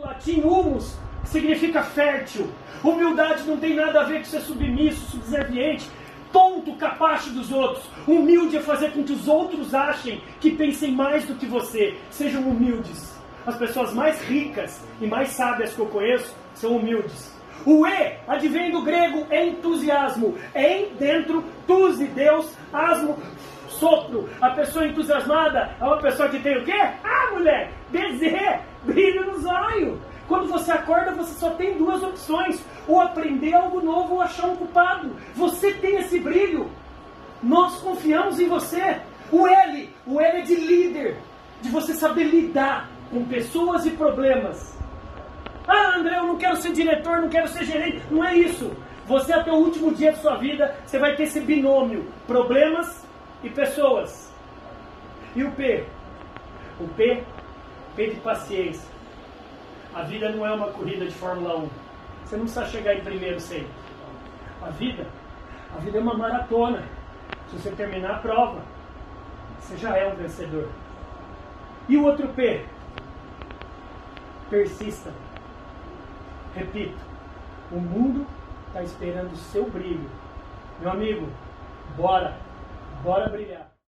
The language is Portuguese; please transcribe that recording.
latim humus, significa fértil. Humildade não tem nada a ver com ser submisso, subserviente, tonto, capacho dos outros. Humilde é fazer com que os outros achem que pensem mais do que você. Sejam humildes. As pessoas mais ricas e mais sábias que eu conheço são humildes. O E advém do grego entusiasmo. Em, dentro, tus de Deus, asmo, sopro. A pessoa entusiasmada é uma pessoa que tem o quê? Ah, mulher, desejo, brilho nos olhos. Quando você acorda, você só tem duas opções: ou aprender algo novo ou achar um culpado. Você tem esse brilho. Nós confiamos em você. O L, o L é de líder, de você saber lidar com pessoas e problemas. Ah, André, eu não quero ser diretor, não quero ser gerente. Não é isso. Você, até o último dia de sua vida, você vai ter esse binômio: problemas e pessoas. E o P? O P, P de paciência. A vida não é uma corrida de Fórmula 1. Você não precisa chegar em primeiro sempre. A vida, a vida é uma maratona. Se você terminar a prova, você já é um vencedor. E o outro P? Persista. Repito, o mundo está esperando o seu brilho. Meu amigo, bora, bora brilhar.